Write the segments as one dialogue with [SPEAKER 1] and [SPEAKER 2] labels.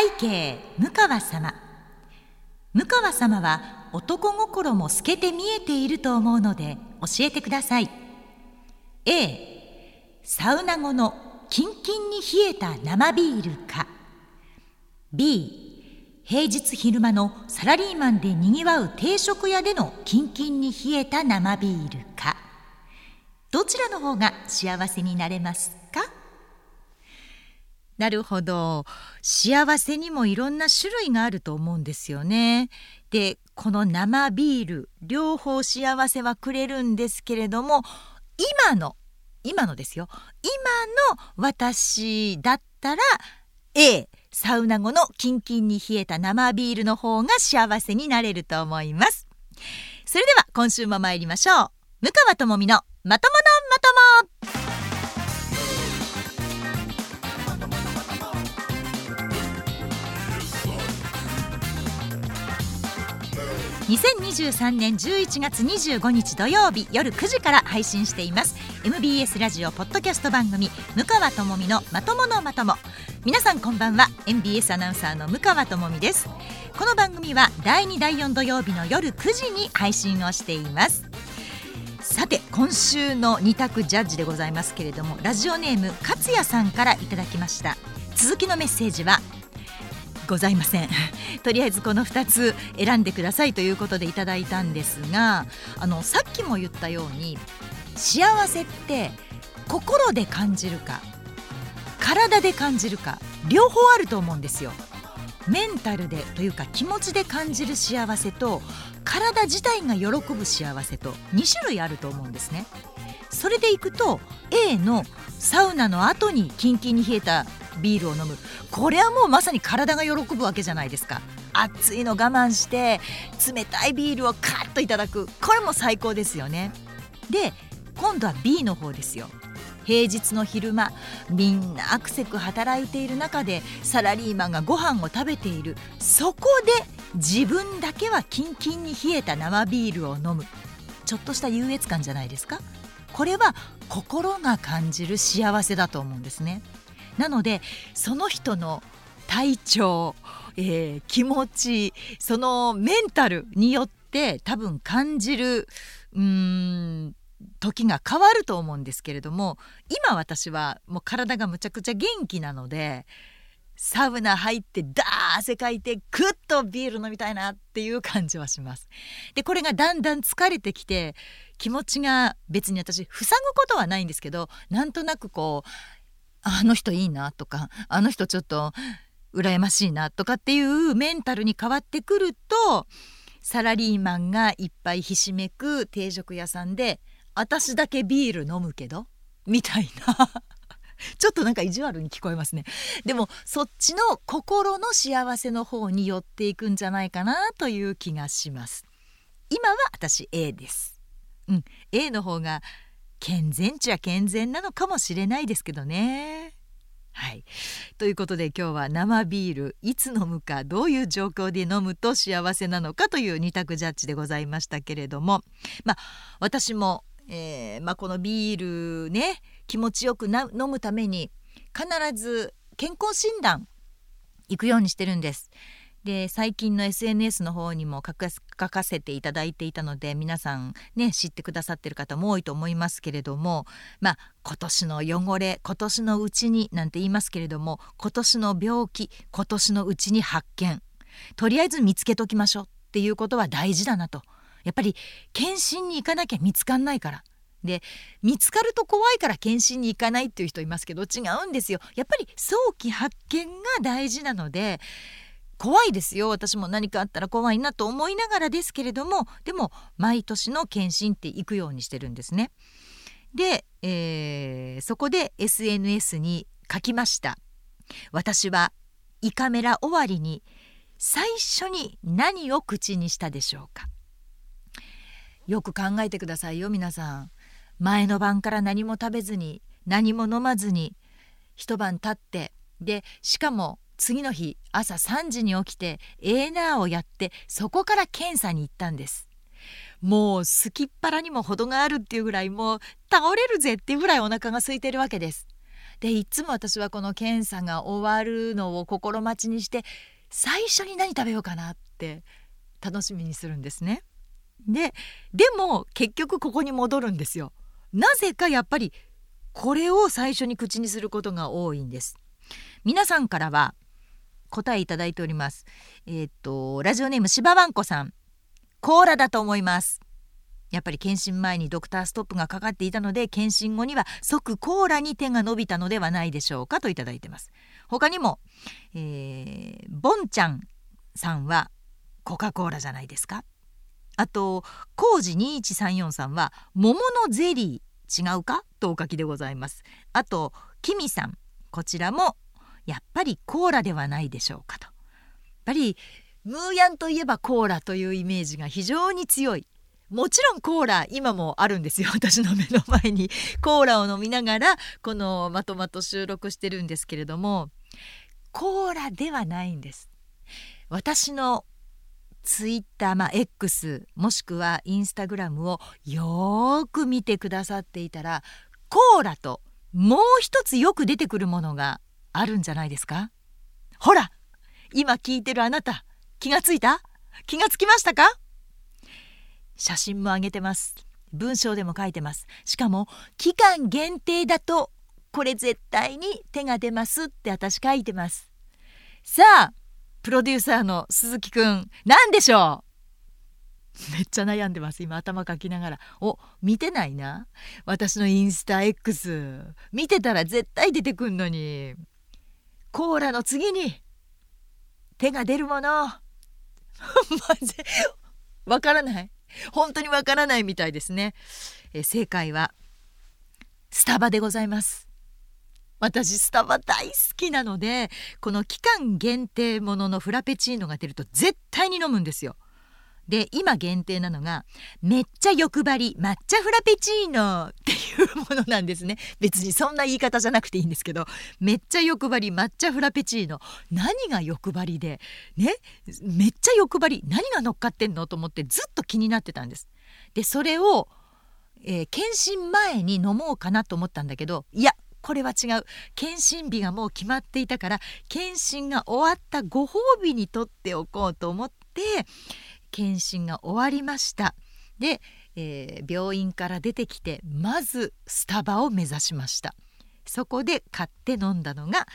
[SPEAKER 1] 背景向川様。向川様は男心も透けて見えていると思うので教えてください。A サウナ後のキンキンに冷えた生ビールか。B 平日昼間のサラリーマンでにぎわう定食屋でのキンキンに冷えた生ビールか。どちらの方が幸せになれます？なるほど。幸せにもいろんな種類があると思うんですよね。でこの生ビール両方幸せはくれるんですけれども今の今のですよ。今の私だったら A サウナ後のキンキンに冷えた生ビールの方が幸せになれると思います。それでは今週も参りましょう。向川智美のまとものまとも。2023年11月25日土曜日夜9時から配信しています。MBS ラジオポッドキャスト番組向川智美のまとものまとも。皆さんこんばんは。MBS アナウンサーの向川智美です。この番組は第2第4土曜日の夜9時に配信をしています。さて今週の2択ジャッジでございますけれどもラジオネーム勝也さんからいただきました。続きのメッセージはございませんとりあえずこの2つ選んでくださいということでいただいたんですがあのさっきも言ったように幸せって心で感じるか体で感じるか両方あると思うんですよ。メンタルでというか気持ちで感じる幸せと体自体が喜ぶ幸せと2種類あると思うんですね。それでいくと A のサウナの後にキンキンに冷えたビールを飲む。これはもうまさに体が喜ぶわけじゃないですか。暑いの我慢して冷たいビールをカッといただく。これも最高ですよね。で今度は B の方ですよ。平日の昼間みんなアクセク働いている中でサラリーマンがご飯を食べている。そこで自分だけはキンキンに冷えた生ビールを飲む。ちょっとした優越感じゃないですか。これは心が感じる幸せだと思うんですね。なのでその人の体調、えー、気持ちそのメンタルによって多分感じるうん時が変わると思うんですけれども今私はもう体がむちゃくちゃ元気なのでサウナ入ってダー汗かいてクッとビール飲みたいなっていう感じはします。でこれがだんだん疲れてきて気持ちが別に私塞ぐことはないんですけどなんとなくこうあの人いいなとかあの人ちょっと羨ましいなとかっていうメンタルに変わってくるとサラリーマンがいっぱいひしめく定食屋さんで私だけビール飲むけどみたいな。ちょっとなんか意地悪に聞こえますね。でもそっちの心の幸せの方に寄っていくんじゃないかなという気がします。今は私 A です。うん。A の方が健全っちゃ健全なのかもしれないですけどね。はい、ということで今日は生ビールいつ飲むかどういう状況で飲むと幸せなのかという二択ジャッジでございましたけれども。まあ私も、えーまあ、このビールね気持ちよくな飲むために必ず健康診断行くようにしてるんです。で最近の SNS の方にも書かせていただいていたので皆さんね知ってくださってる方も多いと思いますけれどもまあ今年の汚れ今年のうちになんて言いますけれども今年の病気今年のうちに発見。とりあえず見つけときましょうっていうことは大事だなと。やっぱり検診に行かなきゃ見つかんないから。で見つかると怖いから検診に行かないっていう人いますけど違うんですよ。やっぱり早期発見が大事なので怖いですよ。私も何かあったら怖いなと思いながらですけれどもでも毎年の検診って行くようにしてるんですね。で、えー、そこで SNS に書きました。私は胃カメラ終わりに最初に何を口にしたでしょうか。よく考えてくださいよ皆さん。前の晩から何も食べずに何も飲まずに一晩経ってでしかも次の日朝3時に起きてエーナーをやってそこから検査に行ったんですもうすきっ腹にも程があるっていうぐらいもう倒れるぜっていうぐらいお腹が空いてるわけですでいつも私はこの検査が終わるのを心待ちにして最初に何食べようかなって楽しみにするんですね。ででも結局ここに戻るんですよ。なぜかやっぱりこれを最初に口にすることが多いんです。皆さんからは答えいただいております。えー、っとラジオネームしばわんこさん。コーラだと思います。やっぱり検診前にドクターストップがかかっていたので検診後には即コーラに手が伸びたのではないでしょうかといただいてます。他にも、えー、ボンちゃんさんはコカ・コーラじゃないですか。あとコージ2134さんは桃のゼリー違うかとお書きでございます。あとキミさん。こちらもやっぱりコーラではないでしょうかと。やっぱりムーヤンといえばコーラというイメージが非常に強い。もちろんコーラ今もあるんですよ。私の目の前に。コーラを飲みながらこのまとまと収録してるんですけれども。コーラではないんです。私のツイッター、まあ、X もしくはインスタグラムをよーく見てくださっていたらコーラともう一つよく出てくるものがあるんじゃないですか？ほら今聞いてるあなた気がついた？気がつきましたか？写真も上げてます。文章でも書いてます。しかも期間限定だとこれ絶対に手が出ますって私書いてます。さあプロデューサーの鈴木くん何でしょう？めっちゃ悩んでます。今頭かきながら。お見てないな。私のインスタ X 見てたら絶対出てくんのに。コーラの次に手が出るもの。マジ？わからない。本当にわからないみたいですね、え正解はスタバでございます。私スタバ大好きなのでこの期間限定もののフラペチーノが出ると絶対に飲むんですよ。で今限定なのがめっちゃ欲張り抹茶フラペチーノっていうものなんですね。別にそんな言い方じゃなくていいんですけどめっちゃ欲張り抹茶フラペチーノ。何が欲張りでねめっちゃ欲張り何が乗っかってんのと思ってずっと気になってたんです。でそれを、えー、検診前に飲もうかなと思ったんだけどいやこれは違う。検診日がもう決まっていたから検診が終わったご褒美にとっておこうと思って検診が終わりました。で、えー、病院から出てきてまずスタバを目指しました。そこで買って飲んだのが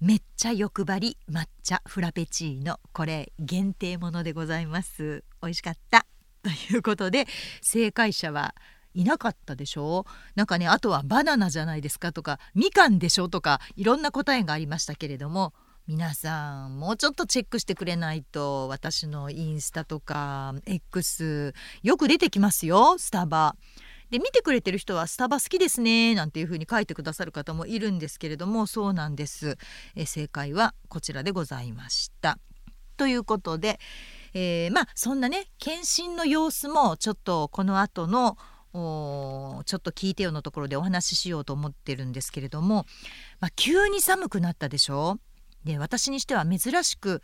[SPEAKER 1] めっちゃ欲張り抹茶フラペチーノ。これ限定ものでございます。美味しかった。ということで正解者はいなかったでしょ？なんかねあとはバナナじゃないですかとかみかんでしょ？とかいろんな答えがありましたけれども皆さんもうちょっとチェックしてくれないと私のインスタとか X よく出てきますよスタバ。で見てくれてる人はスタバ好きですねなんていう風に書いてくださる方もいるんですけれどもそうなんですえ正解はこちらでございました。ということで、えー、まあそんなね検診の様子もちょっとこの後のちょっと聞いてよのところでお話ししようと思ってるんですけれども、まあ、急に寒くなったでしょ？で私にしては珍しく、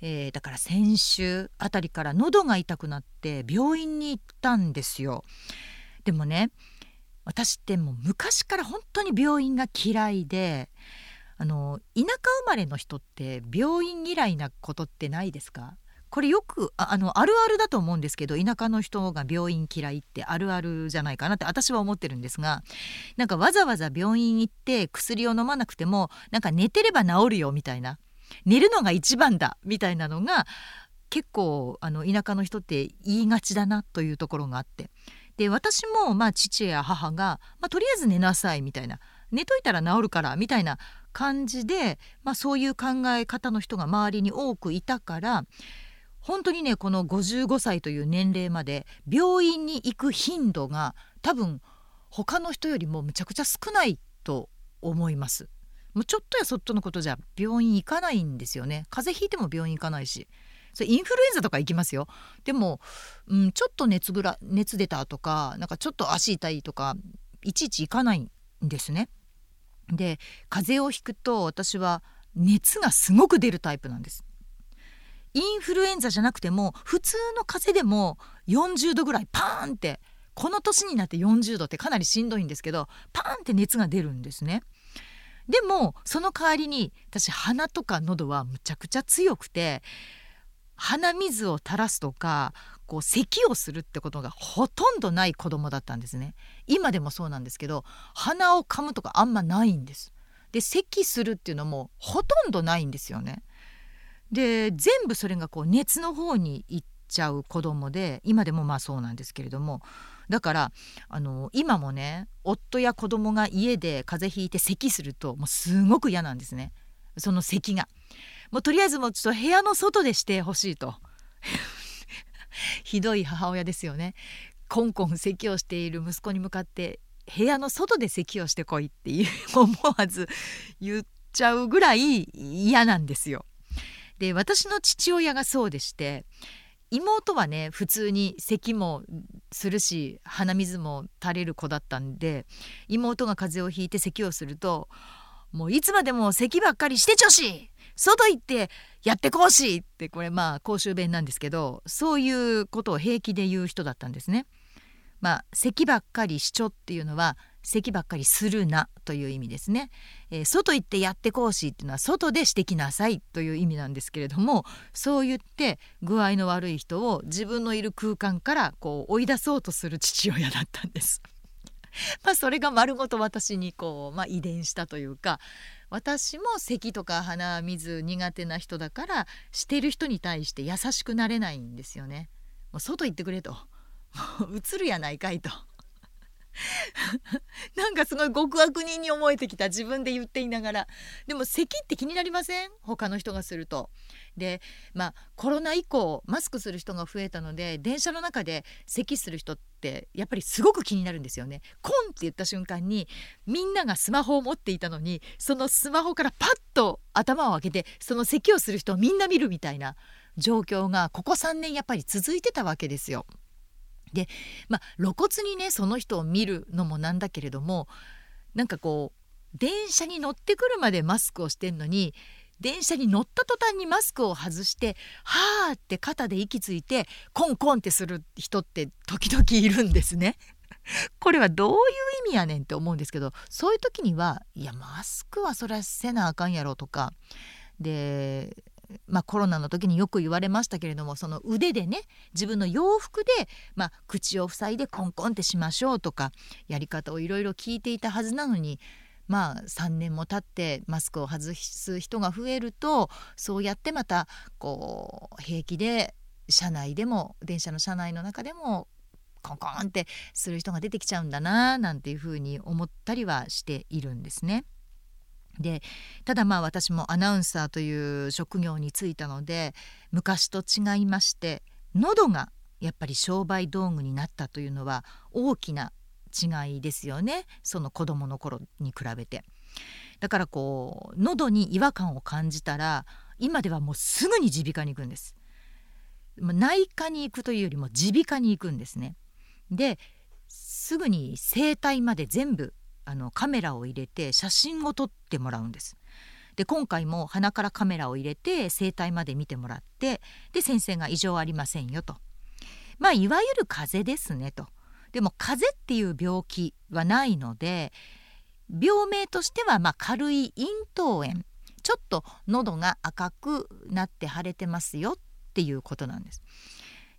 [SPEAKER 1] えー、だから先週あたりから喉が痛くなって病院に行ったんですよ。でもね私ってもう昔から本当に病院が嫌いであの田舎生まれの人って病院嫌いなことってないですか？これよくあのあるあるだと思うんですけど田舎の人が病院嫌いってあるあるじゃないかなって私は思ってるんですがなんかわざわざ病院行って薬を飲まなくてもなんか寝てれば治るよみたいな寝るのが一番だみたいなのが結構あの田舎の人って言いがちだなというところがあって。で私もまあ父や母が、まあ、とりあえず寝なさいみたいな寝といたら治るからみたいな感じで、まあ、そういう考え方の人が周りに多くいたから本当にねこの55歳という年齢まで病院に行く頻度が多分他の人よりもむちゃくちゃ少ないと思います。もうちょっとやそっとのことじゃ病院行かないんですよね。風邪ひいても病院行かないし。それインフルエンザとか行きますよ。でも、うん、ちょっと熱ぶら熱出たとかなんかちょっと足痛いとかいちいち行かないんですね。で風邪をひくと私は熱がすごく出るタイプなんです。インフルエンザじゃなくても普通の風邪でも40度ぐらいパーンってこの年になって40度ってかなりしんどいんですけどパーンって熱が出るんですね。でもその代わりに私鼻とか喉はむちゃくちゃ強くて鼻水を垂らすとかこう咳をするってことがほとんどない子供だったんですね。今でもそうなんですけど鼻を噛むとかあんまないんです。で咳するっていうのもほとんどないんですよね。で全部それがこう熱の方に行っちゃう子供で今でもまあそうなんですけれどもだからあの今もね夫や子供が家で風邪ひいて咳するともうすごく嫌なんですねその咳が。もうとりあえずもうちょっと部屋の外でしてほしいと ひどい母親ですよねコンコン咳をしている息子に向かって部屋の外で咳をしてこいっていう思わず言っちゃうぐらい嫌なんですよ。で私の父親がそうでして妹はね普通に咳もするし鼻水も垂れる子だったんで妹が風邪をひいて咳をすると「もういつまでも咳ばっかりしてちょし外行ってやってこうし!」ってこれまあ公衆弁なんですけどそういうことを平気で言う人だったんですね。まあ咳ばっかりしちょっていうのは咳ばっかりするなという意味ですね、えー、外行ってやってこうしっていうのは外でしてきなさいという意味なんですけれどもそう言って具合の悪い人を自分のいる空間からこう追い出そうとする父親だったんです。まあそれが丸ごと私にこう、まあ、遺伝したというか私も咳とか鼻水苦手な人だからしてる人に対して優しくなれないんですよね。もう外行ってくれと映るやないかいと。なんかすごい極悪人に思えてきた自分で言っていながらでも咳って気になりません？他の人がすると。でまあコロナ以降マスクする人が増えたので電車の中で咳する人ってやっぱりすごく気になるんですよね。コンって言った瞬間にみんながスマホを持っていたのにそのスマホからパッと頭を開けてその咳をする人をみんな見るみたいな状況がここ3年やっぱり続いてたわけですよ。でまあ露骨にねその人を見るのもなんだけれどもなんかこう電車に乗ってくるまでマスクをしてんのに電車に乗った途端にマスクを外して「はあ」って肩で息ついてコンコンってする人って時々いるんですね。これはどういう意味やねんって思うんですけどそういう時にはいやマスクはそりゃせなあかんやろとかでまあ、コロナの時によく言われましたけれどもその腕でね自分の洋服で、まあ、口を塞いでコンコンってしましょうとかやり方をいろいろ聞いていたはずなのにまあ3年も経ってマスクを外す人が増えるとそうやってまたこう平気で車内でも電車の車内の中でもコンコンってする人が出てきちゃうんだななんていうふうに思ったりはしているんですね。でただまあ私もアナウンサーという職業に就いたので昔と違いまして喉がやっぱり商売道具になったというのは大きな違いですよねその子供の頃に比べて。だからこう喉に違和感を感じたら今ではもうすぐに耳鼻科に行くんです。内科に行くというよりも耳鼻科に行くんですね。ですぐに声帯まで全部あのカメラを入れて写真を撮ってもらうんです。で今回も鼻からカメラを入れて声帯まで見てもらってで先生が異常ありませんよとまあいわゆる風邪ですねとでも風邪っていう病気はないので病名としてはまあ軽い咽頭炎ちょっと喉が赤くなって腫れてますよっていうことなんです。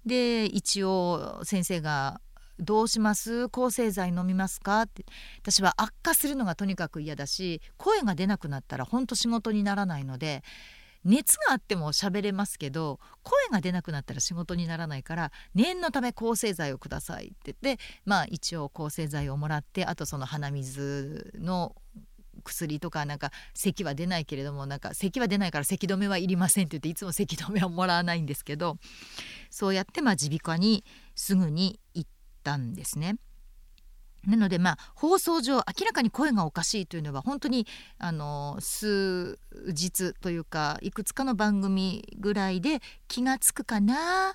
[SPEAKER 1] で一応先生がどうします？抗生剤飲みますか?」って私は悪化するのがとにかく嫌だし声が出なくなったら本当仕事にならないので熱があっても喋れますけど声が出なくなったら仕事にならないから念のため抗生剤をくださいって言ってまあ一応抗生剤をもらってあとその鼻水の薬とかなんか咳は出ないけれどもなんか咳は出ないから咳止めはいりませんって言っていつも咳止めはもらわないんですけどそうやってまあ耳鼻科にすぐに行ったんですね。なのでまあ放送上明らかに声がおかしいというのは本当にあの数日というかいくつかの番組ぐらいで気が付くかな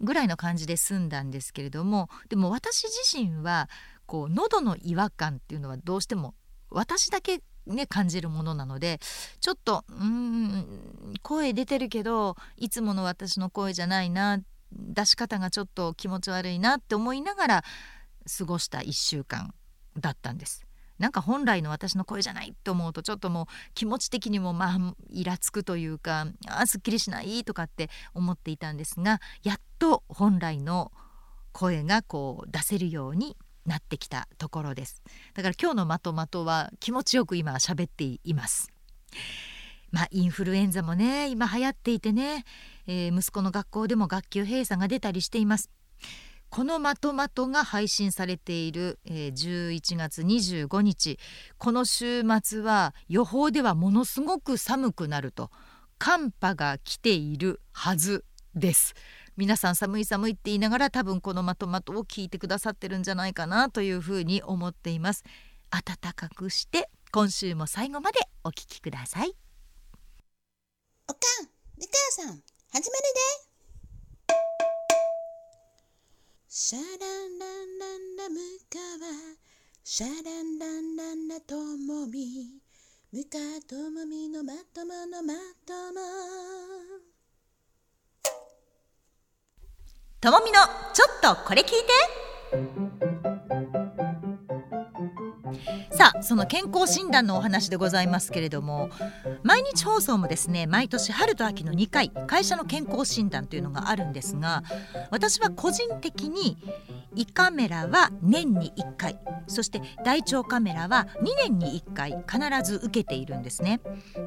[SPEAKER 1] ぐらいの感じで済んだんですけれどもでも私自身はこう喉の違和感っていうのはどうしても私だけね感じるものなのでちょっとうん声出てるけどいつもの私の声じゃないなっ出し方がちょっと気持ち悪いなって思いながら過ごした1週間だったんです。なんか本来の私の声じゃないと思うとちょっともう気持ち的にもまあイラつくというかあすっきりしないとかって思っていたんですがやっと本来の声がこう出せるようになってきたところですだから今日のまとまとは気持ちよく今喋っていますまあインフルエンザもね今流行っていてね、えー、息子の学校でも学級閉鎖が出たりしています。このまとまとが配信されている、えー、11月25日。この週末は予報ではものすごく寒くなると。寒波が来ているはずです。皆さん寒い寒いって言いながら多分このまとまとを聞いてくださってるんじゃないかなというふうに思っています。暖かくして今週も最後までお聞きください。
[SPEAKER 2] おかん、みかやさん、始まるでシャランランランラムカワシャランランランラともみムカともみのまとものまとも
[SPEAKER 1] ともみのちょっとこれ聞いてさあその健康診断のお話でございますけれども毎日放送もですね毎年春と秋の2回会社の健康診断というのがあるんですが私は個人的に胃カメラは年に1回そして大腸カメラは2年に1回必ず受けているんですね。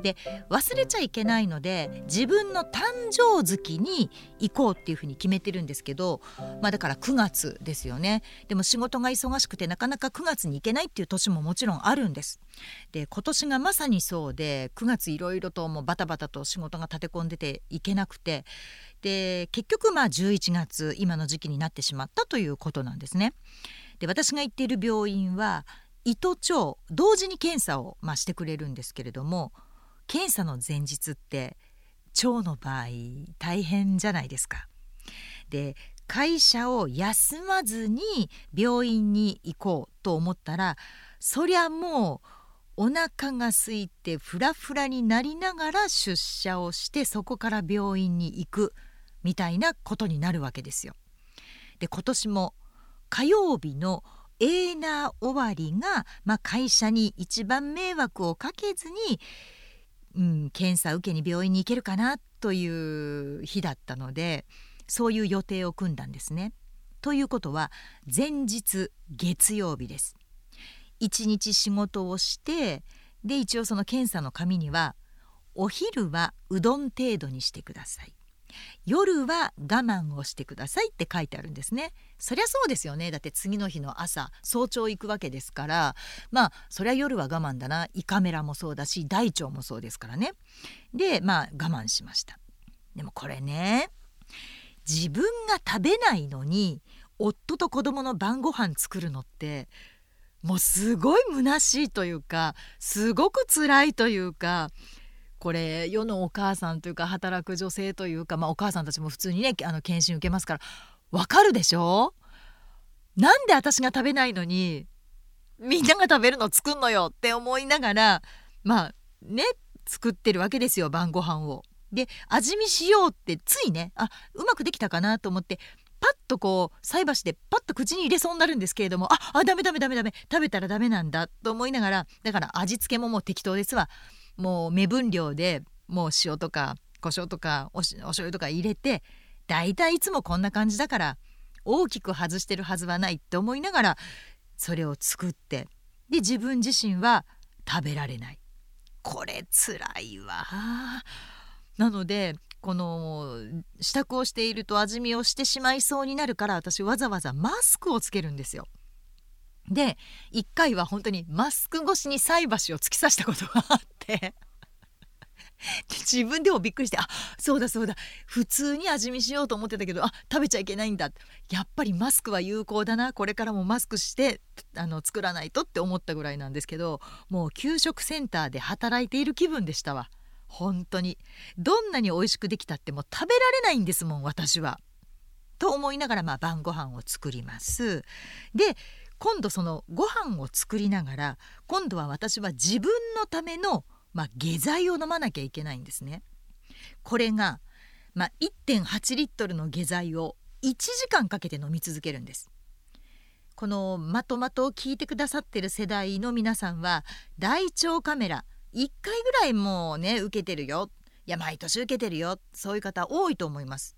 [SPEAKER 1] で忘れちゃいけないので自分の誕生月に行こうっていうふうに決めてるんですけど、まあ、だから9月ですよね。でも仕事が忙しくてなかなか9月に行けないっていう年ももちろんあるんです。で今年がまさにそうで9月いろいろともうバタバタと仕事が立て込んでて行けなくてで結局まあ11月今の時期になってしまったということなんですね。で私が行っている病院は胃と腸同時に検査を、まあ、してくれるんですけれども検査の前日って腸の場合大変じゃないですか。で会社を休まずに病院に行こうと思ったらそりゃもうお腹が空いてフラフラになりながら出社をしてそこから病院に行くみたいなことになるわけですよ。で今年も火曜日のエーナー終わりが、まあ、会社に一番迷惑をかけずに、うん、検査受けに病院に行けるかなという日だったのでそういう予定を組んだんですね。ということは前日月曜日です。一日仕事をしてで一応その検査の紙には「お昼はうどん程度にしてください」夜は我慢をしてくださいって書いてあるんですね。そりゃそうですよね。だって次の日の朝早朝行くわけですからまあそりゃ夜は我慢だな。胃カメラもそうだし大腸もそうですからね。でまあ我慢しました。でもこれね自分が食べないのに夫と子供の晩ご飯作るのってもうすごい虚しいというかすごく辛いというかこれ世のお母さんというか働く女性というか、まあ、お母さんたちも普通にねあの検診受けますからわかるでしょ？なんで私が食べないのにみんなが食べるの作んのよ？って思いながらまあね作ってるわけですよ晩ご飯を。で味見しようってついねあうまくできたかなと思ってパッとこう菜箸でパッと口に入れそうになるんですけれどもああダメダメダメダメ。食べたらダメなんだと思いながらだから味付けももう適当ですわ。もう目分量でもう塩とか胡椒とかおしお醤油とか入れてだいたいいつもこんな感じだから大きく外してるはずはないって思いながらそれを作ってで自分自身は食べられない。これつらいわなのでこの支度をしていると味見をしてしまいそうになるから私わざわざマスクをつけるんですよ。で1回は本当にマスク越しに菜箸を突き刺したことがあって自分でもびっくりしてあそうだそうだ普通に味見しようと思ってたけどあ食べちゃいけないんだ。やっぱりマスクは有効だな。これからもマスクしてあの作らないとって思ったぐらいなんですけどもう給食センターで働いている気分でしたわ。本当にどんなに美味しくできたっても食べられないんですもん私は。と思いながらまあ晩ご飯を作ります。で今度そのご飯を作りながら今度は私は自分のための、まあ、下剤を飲まなきゃいけないんですね。これが、まあ、1.8リットルの下剤を1時間かけて飲み続けるんです。このまとまとを聞いてくださってる世代の皆さんは大腸カメラ1回ぐらいもうね受けてるよ。いや毎年受けてるよ。そういう方多いと思います。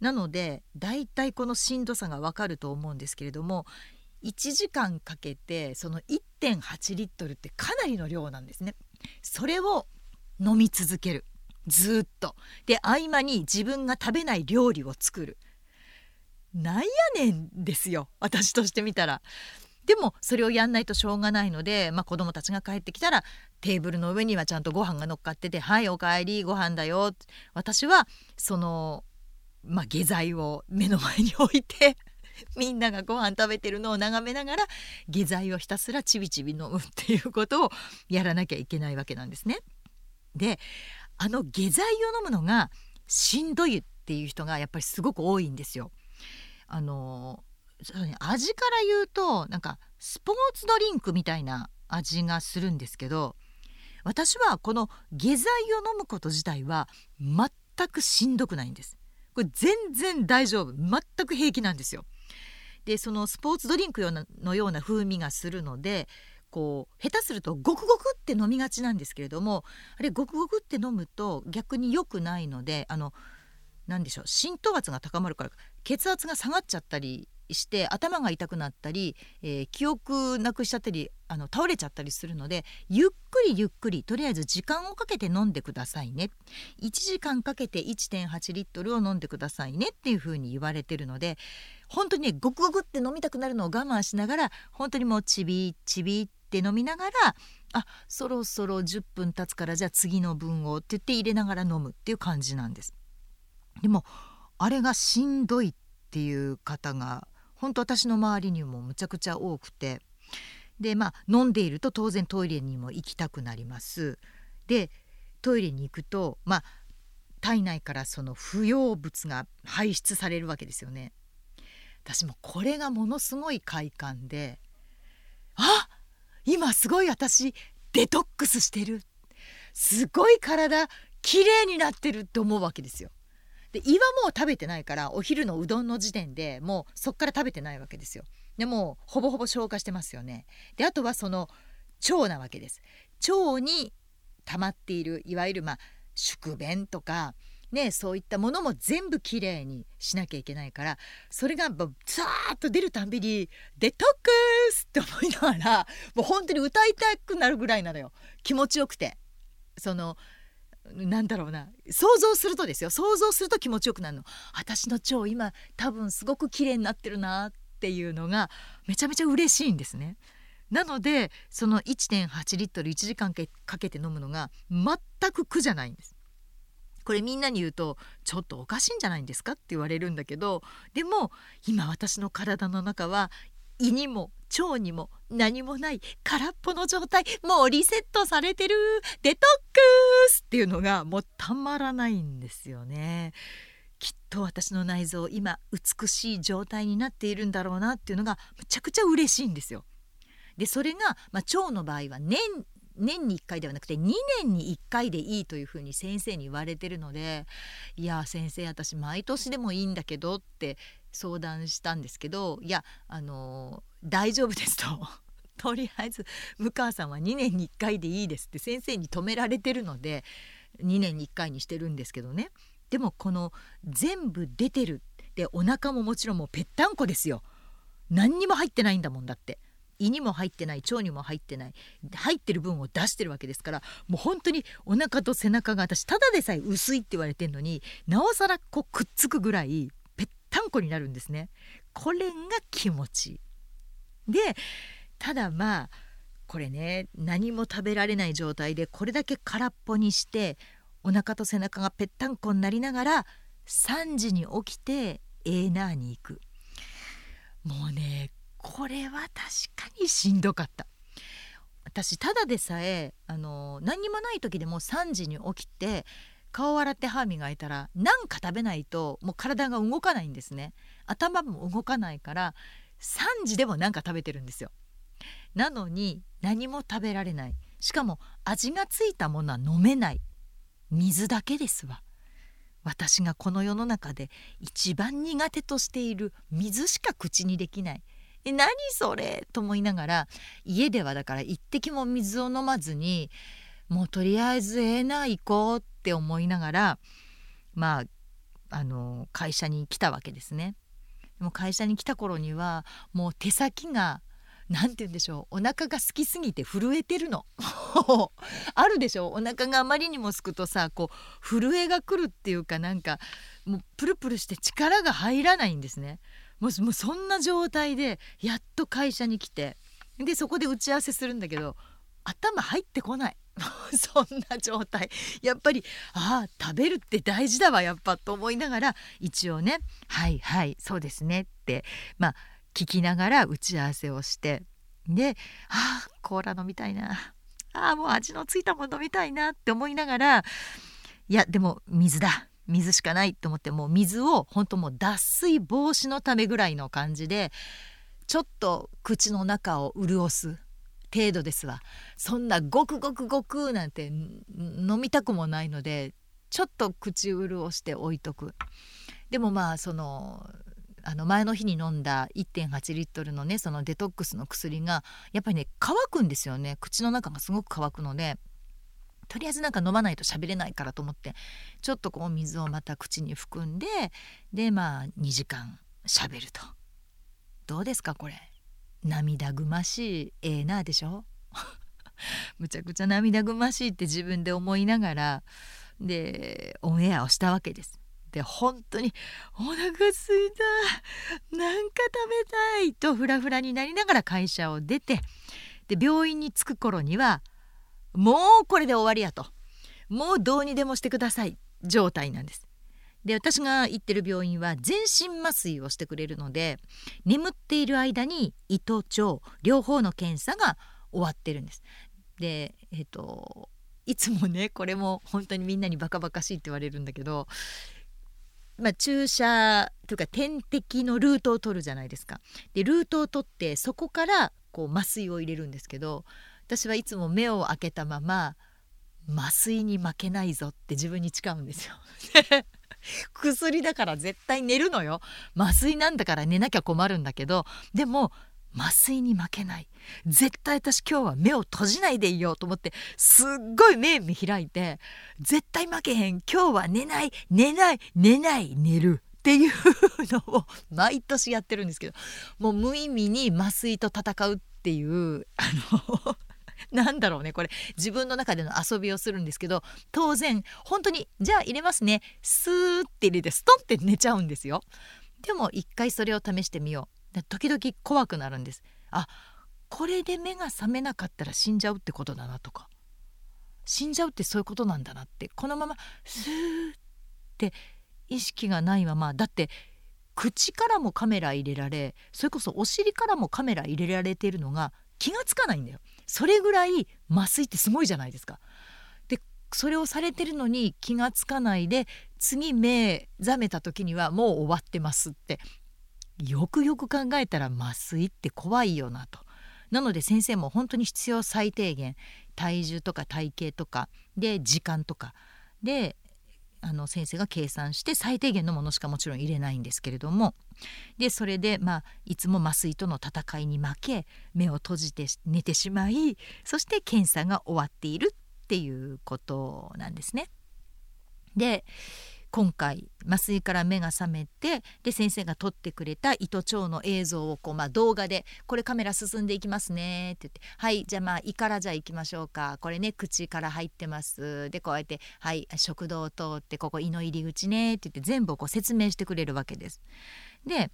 [SPEAKER 1] なのでだいたいこのしんどさがわかると思うんですけれども1時間かけてその1.8リットルってかなりの量なんですね。それを飲み続ける。ずっと。で合間に自分が食べない料理を作る。なんやねんですよ私としてみたら。でもそれをやんないとしょうがないので、まあ、子供たちが帰ってきたらテーブルの上にはちゃんとご飯が乗っかってて「はいおかえりご飯だよ」私はその、まあ、下剤を目の前に置いて みんながご飯食べてるのを眺めながら下剤をひたすらちびちび飲むっていうことをやらなきゃいけないわけなんですね。であの下剤を飲むのがしんどいっていう人がやっぱりすごく多いんですよ。あの、味から言うとなんかスポーツドリンクみたいな味がするんですけど私はこの下剤を飲むこと自体は全くしんどくないんです。これ全然大丈夫。全く平気なんですよ。でそのスポーツドリンクのような風味がするのでこう下手するとゴクゴクって飲みがちなんですけれどもあれゴクゴクって飲むと逆に良くないのであの何でしょう浸透圧が高まるから血圧が下がっちゃったりして頭が痛くなったり、えー、記憶なくしちゃったりあの倒れちゃったりするのでゆっくりゆっくりとりあえず時間をかけて飲んでくださいね1時間かけて1.8リットルを飲んでくださいねっていうふうに言われてるので本当にねごくごくって飲みたくなるのを我慢しながら本当にもうちびちびって飲みながらあそろそろ10分経つからじゃあ次の分をって言って入れながら飲むっていう感じなんです。でもあれがしんどいっていう方が本当私の周りにもむちゃくちゃ多くて。でまあ飲んでいると当然トイレにも行きたくなります。でトイレに行くとまあ体内からその不要物が排出されるわけですよね。私もこれがものすごい快感であ今すごい私デトックスしてる。すごい体綺麗になってるって思うわけですよ。で胃はもう食べてないからお昼のうどんの時点でもうそっから食べてないわけですよでもほぼほぼ消化してますよねであとはその腸なわけです腸に溜まっているいわゆるまあ宿便とかね、そういったものも全部きれいにしなきゃいけないからそれがザーッと出るたんびに「デトックス!」って思いながらもう本当に歌いたくなるぐらいなのよ気持ちよくて。そのなんだろうな想像するとですよ想像すると気持ちよくなるの私の腸今多分すごく綺麗になってるなっていうのがめちゃめちゃ嬉しいんですね。なのでその1.8リットル1時間かけて飲むのが全く苦じゃないんです。これみんなに言うとちょっとおかしいんじゃないんですか？って言われるんだけどでも今私の体の中は胃にも腸にも何もない空っぽの状態もうリセットされてるデトックスっていうのがもうたまらないんですよね。きっと私の内臓今美しい状態になっているんだろうなっていうのがむちゃくちゃ嬉しいんですよ。でそれが、まあ、腸の場合は年年に1回ではなくて2年に1回でいいというふうに先生に言われてるのでいや先生私毎年でもいいんだけどって相談したんですけどいやあの大丈夫ですと。とりあえず向川さんは2年に1回でいいですって先生に止められてるので2年に1回にしてるんですけどね。でもこの全部出てるでお腹ももちろんもうぺったんこですよ。何にも入ってないんだもんだって。胃にも入ってない腸にも入ってない入ってる分を出してるわけですからもう本当にお腹と背中が私ただでさえ薄いって言われてんのになおさらこうくっつくぐらいんこになるんですね。これが気持ち。いいでただまあこれね何も食べられない状態でこれだけ空っぽにしてお腹と背中がぺったんこになりながら3時に起きてエーナーに行く。もうねこれは確かにしんどかった。私ただでさえあの何にもない時でも3時に起きて顔洗って歯磨いたら何か食べないともう体が動かないんですね。頭も動かないから3時でも何か食べてるんですよ。なのに何も食べられない。しかも味がついたものは飲めない。水だけですわ。私がこの世の中で一番苦手としている水しか口にできない。何それ？と思いながら家ではだから一滴も水を飲まずにもうとりあえずええな行こうって思いながらまああの会社に来たわけですね。でも会社に来た頃にはもう手先が何て言うんでしょうお腹が空きすぎて震えてるの。あるでしょ？お腹があまりにもすくとさこう震えが来るっていうかなんかもうプルプルして力が入らないんですね。もうそんな状態でやっと会社に来て。でそこで打ち合わせするんだけど頭入ってこない。そんな状態。やっぱりああ食べるって大事だわやっぱと思いながら一応ね「はいはいそうですね」ってまあ聞きながら打ち合わせをしてで「ああコーラ飲みたいな。ああもう味のついたもの飲みたいな」って思いながらいやでも水だ。水しかないと思ってもう水を本当もう脱水防止のためぐらいの感じでちょっと口の中を潤す程度ですわ。そんなごくごくごくなんて飲みたくもないのでちょっと口潤して置いとく。でもまあそのあの前の日に飲んだ1.8リットルのねそのデトックスの薬がやっぱりね乾くんですよね。口の中がすごく乾くのでとりあえずなんか飲まないと喋れないからと思ってちょっとこう水をまた口に含んででまあ2時間喋ると。どうですかこれ？涙ぐましいええなでしょ？むちゃくちゃ涙ぐましいって自分で思いながらでオンエアをしたわけです。で本当にお腹すいたなんか食べたいとフラフラになりながら会社を出てで病院に着く頃にはもうこれで終わりやともうどうにでもしてください状態なんです。で私が行ってる病院は全身麻酔をしてくれるので眠っている間に胃と腸両方の検査が終わってるんです。でえっ、ー、といつもねこれも本当にみんなにバカバカしいって言われるんだけど、まあ、注射というか点滴のルートを取るじゃないですか。でルートを取ってそこからこう麻酔を入れるんですけど私はいつも目を開けたまま麻酔に負けないぞって自分に誓うんですよ。薬だから絶対寝るのよ。麻酔なんだから寝なきゃ困るんだけどでも麻酔に負けない。絶対私今日は目を閉じないでいようと思ってすっごい目見開いて絶対負けへん。今日は寝ない。寝ない。寝ない。寝る。っていうのを 毎年やってるんですけどもう無意味に麻酔と戦うっていうあの なんだろうねこれ。自分の中での遊びをするんですけど当然本当にじゃあ入れますね。スーって入れてストンって寝ちゃうんですよ。でも一回それを試してみよう。時々怖くなるんです。あこれで目が覚めなかったら死んじゃうってことだなとか。死んじゃうってそういうことなんだなって。このままスーって意識がないまま。だって口からもカメラ入れられそれこそお尻からもカメラ入れられているのが気がつかないんだよ。それぐらい麻酔ってすごいじゃないですか。でそれをされてるのに気がつかないで次目覚めた時にはもう終わってますってよくよく考えたら麻酔って怖いよなと。なので先生も本当に必要最低限体重とか体型とかで時間とかであの先生が計算して最低限のものしかもちろん入れないんですけれどもでそれで、まあ、いつも麻酔との戦いに負け目を閉じて寝てしまいそして検査が終わっているっていうことなんですね。で今回麻酔から目が覚めてで先生が撮ってくれた糸腸の映像をこう、まあ、動画で「これカメラ進んでいきますね」って言って「はいじゃあまあ胃からじゃあ行きましょうか。これね口から入ってます」でこうやって「はい食道を通ってここ胃の入り口ね」って言って全部こう説明してくれるわけです。で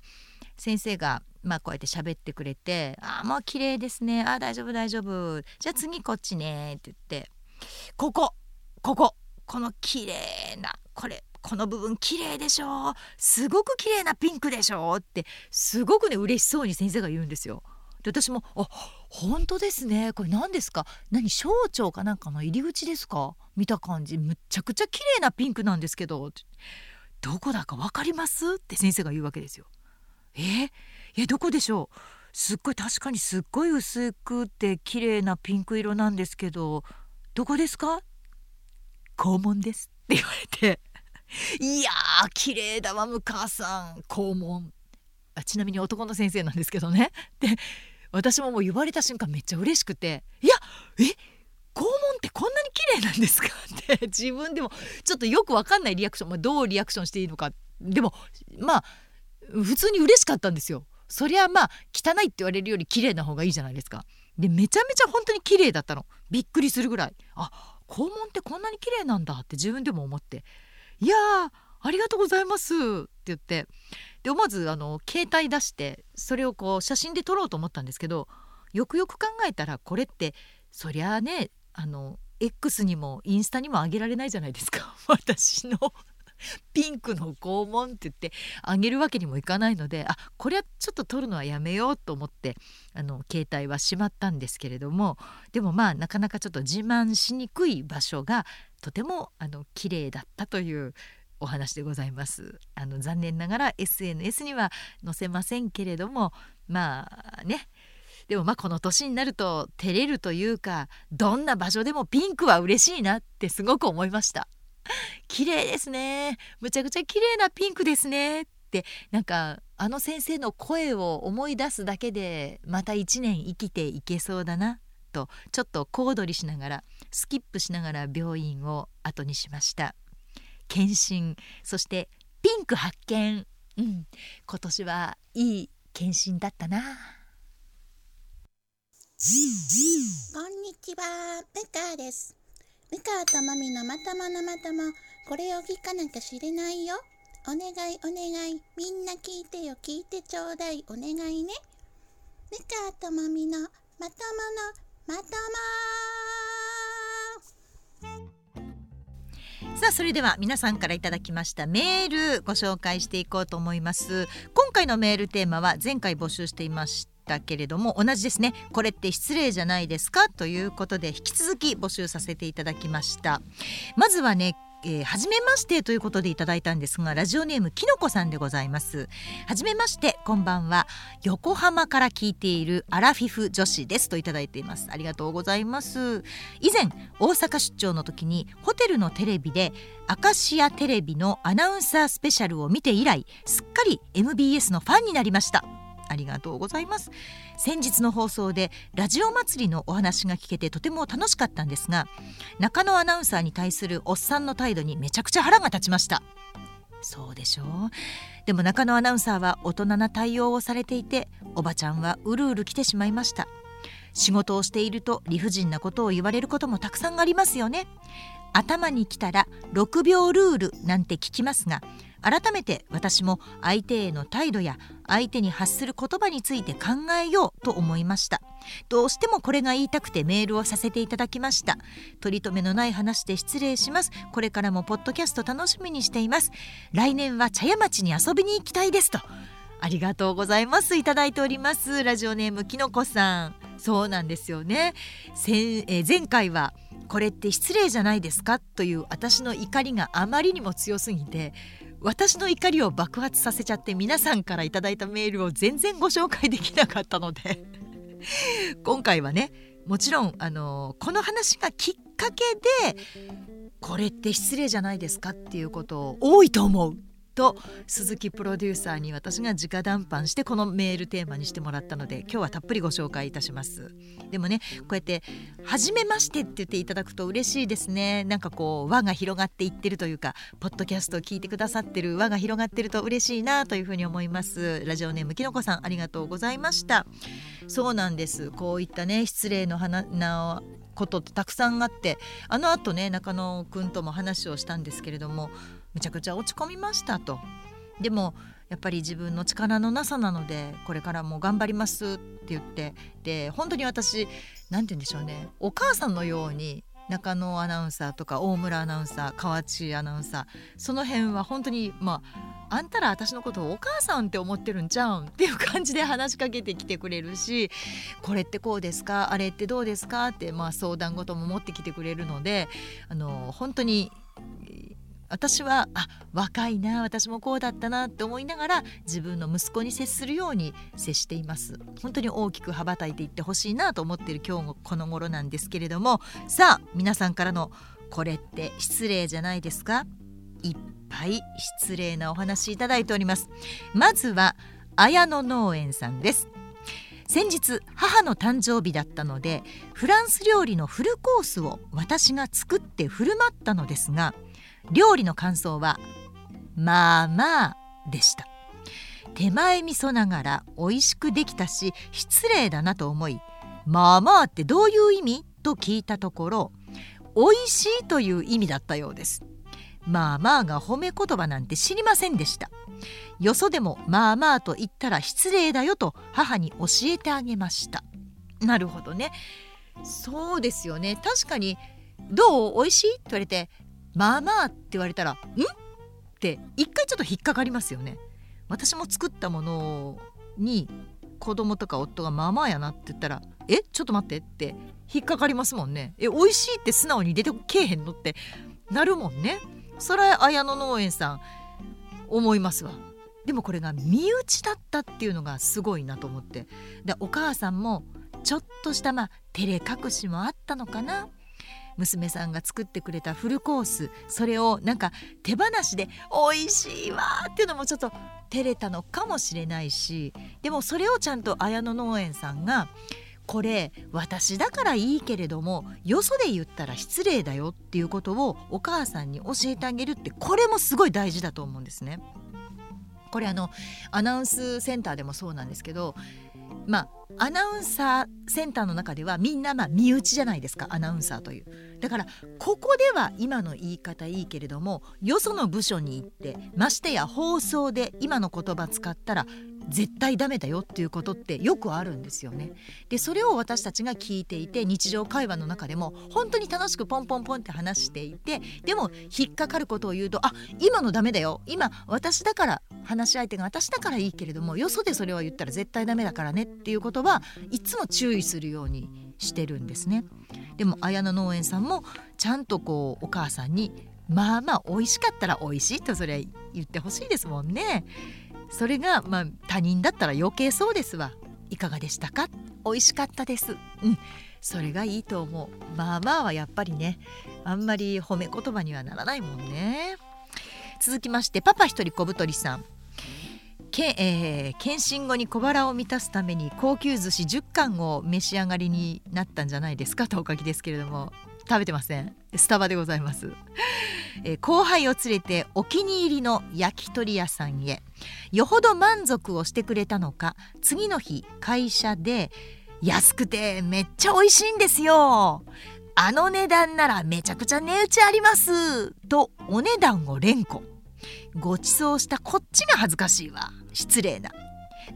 [SPEAKER 1] 先生がまあこうやって喋ってくれて「ああもう綺麗ですね。ああ大丈夫大丈夫。じゃあ次こっちね」って言って「こここここの綺麗なこれ。この部分綺麗でしょすごく綺麗なピンクでしょってすごくね嬉しそうに先生が言うんですよ。で私も「あ本当ですね。これ何ですか？何小腸かなんかの入り口ですか？見た感じ。むっちゃくちゃ綺麗なピンクなんですけど。どこだか分かります?」って先生が言うわけですよ。え？えどこでしょう？すっごい確かにすっごい薄くて綺麗なピンク色なんですけどどこですか？肛門ですって言われて。いやー綺麗だわ向川さん肛門あちなみに男の先生なんですけどね で私ももう言われた瞬間めっちゃ嬉しくて「いやえ肛門ってこんなに綺麗なんですか? 」って自分でもちょっとよくわかんないリアクション、まあ、どうリアクションしていいのかでもまあ普通に嬉しかったんですよ。そりゃまあ汚いって言われるより綺麗な方がいいじゃないですか。でめちゃめちゃ本当に綺麗だったのびっくりするぐらいあ肛門ってこんなに綺麗なんだって自分でも思っていやありがとうございます。って言って。で思わずあの携帯出してそれをこう写真で撮ろうと思ったんですけどよくよく考えたらこれってそりゃあねあの X にもインスタにも上げられないじゃないですか。私のピンクの肛門って言ってあげるわけにもいかないのであこれはちょっと撮るのはやめようと思ってあの携帯はしまったんですけれどもでもまあなかなかちょっと自慢しにくい場所がとてもあの綺麗だったというお話でございます。あの残念ながら SNS には載せませんけれどもまあね。でもまあこの年になると照れるというかどんな場所でもピンクは嬉しいなってすごく思いました。綺麗ですね。むちゃくちゃ綺麗なピンクですねってなんかあの先生の声を思い出すだけでまた一年生きていけそうだな。とちょっと小躍りしながらスキップしながら病院を後にしました。検診そしてピンク発見。うん。今年はいい検診だったな。こ
[SPEAKER 2] んにちは、ムカです。ムカともみのまとものまとも、これを聞かなきゃ知れないよ。お願いお願い、みんな聞いてよ、聞いてちょうだい、お願いね。ムカともみのまとものまと
[SPEAKER 1] さあそれでは皆さんからいただきましたメールご紹介していこうと思います。今回のメールテーマは前回募集していましたけれども同じですね。これって失礼じゃないですか？ということで引き続き募集させていただきました。まずはねえー、初めましてということでいただいたんですがラジオネームきのこさんでございます。初めましてこんばんは。横浜から聞いているアラフィフ女子です。といただいています。ありがとうございます。以前大阪出張の時にホテルのテレビでアカシアテレビのアナウンサースペシャルを見て以来すっかり MBS のファンになりました。ありがとうございます。先日の放送でラジオ祭りのお話が聞けてとても楽しかったんですが中野アナウンサーに対するおっさんの態度にめちゃくちゃ腹が立ちました。そうでしょう。でも中野アナウンサーは大人な対応をされていておばちゃんはうるうる来てしまいました。仕事をしていると理不尽なことを言われることもたくさんありますよね。頭に来たら6秒ルールなんて聞きますが改めて私も相手への態度や相手に発する言葉について考えようと思いました。どうしてもこれが言いたくてメールをさせていただきました。取り留めのない話で失礼します。これからもポッドキャスト楽しみにしています。来年は茶屋町に遊びに行きたいですと。ありがとうございます。いただいております。ラジオネームきのこさん。そうなんですよね。先、え、前回はこれって失礼じゃないですか？という私の怒りがあまりにも強すぎて私の怒りを爆発させちゃって皆さんから頂いたメールを全然ご紹介できなかったので。今回はねもちろんあのこの話がきっかけでこれって失礼じゃないですかっていうことを多いと思う。と鈴木プロデューサーに私が直談判してこのメールテーマにしてもらったので今日はたっぷりご紹介いたします。でもねこうやって「初めまして」って言っていただくと嬉しいですね。なんかこう輪が広がっていってるというかポッドキャストを聞いてくださってる輪が広がってると嬉しいなというふうに思います。ラジオネームきのこさんありがとうございました。そうなんです。こういったね失礼の花なことってたくさんあってあのあとね中野くんとも話をしたんですけれどもむちゃくちゃ落ち込みましたと。でもやっぱり自分の力のなさなのでこれからも頑張りますって言って。で本当に私何て言うんでしょうね。お母さんのように中野アナウンサーとか大村アナウンサー河内アナウンサー。その辺は本当にまああんたら私のことをお母さんって思ってるんちゃうんっていう感じで話しかけてきてくれるしこれってこうですか？あれってどうですか？ってまあ相談事も持ってきてくれるのであの本当に私はあ若いな私もこうだったなって思いながら自分の息子に接するように接しています。本当に大きく羽ばたいていってほしいなと思っている今日もこの頃なんですけれども。さあ皆さんからのこれって失礼じゃないですか？いっぱい失礼なお話いただいております。まずは綾野農園さんです。先日母の誕生日だったのでフランス料理のフルコースを私が作って振る舞ったのですが料理の感想はまあまあでした。手前味噌ながら美味しくできたし失礼だなと思いまあまあってどういう意味？と聞いたところ美味しいという意味だったようです。まあまあが褒め言葉なんて知りませんでした。よそでもまあまあと言ったら失礼だよと母に教えてあげました。なるほどね。そうですよね。確かにどう？美味しい？って言われてまあまあって言われたらん？って一回ちょっと引っかかりますよね。私も作ったものに子供とか夫がまあまあやなって言ったらえ？ちょっと待ってって引っかかりますもんね。え美味しいって素直に出てけえへんのってなるもんね。それ綾野農園さん思いますわ。でもこれが身内だったっていうのがすごいなと思って。でお母さんもちょっとしたまあ照れ隠しもあったのかな。娘さんが作ってくれたフルコースそれをなんか手放しで美味しいわっていうのもちょっと照れたのかもしれないしでもそれをちゃんと綾野農園さんがこれ私だからいいけれどもよそで言ったら失礼だよっていうことをお母さんに教えてあげるってこれもすごい大事だと思うんですね。これあのアナウンスセンターでもそうなんですけどまあアナウンサーセンターの中ではみんなまあ身内じゃないですかアナウンサーというだからここでは今の言い方いいけれどもよその部署に行ってましてや放送で今の言葉使ったら絶対ダメだよっていうことってよくあるんですよね。でそれを私たちが聞いていて日常会話の中でも本当に楽しくポンポンポンって話していてでも引っかかることを言うとあ今のダメだよ今私だから話し相手が私だからいいけれどもよそでそれを言ったら絶対ダメだからねっていうはいつも注意するようにしてるんですね。でも綾野農園さんもちゃんとこうお母さんにまあまあ美味しかったら美味しいとそれは言ってほしいですもんね。それがまあ他人だったら余計そうですわ。いかがでしたか？美味しかったです。うん。それがいいと思う。まあまあはやっぱりねあんまり褒め言葉にはならないもんね。続きましてパパ一人小太りさん。け、えー、検診後に小腹を満たすために高級寿司10貫を召し上がりになったんじゃないですかとお書きですけれども食べてません。スタバでございます、えー、後輩を連れてお気に入りの焼き鳥屋さんへ。よほど満足をしてくれたのか次の日会社で安くてめっちゃ美味しいんですよ。あの値段ならめちゃくちゃ値打ちあります。とお値段を連呼。ご馳走したこっちが恥ずかしいわ。失礼な。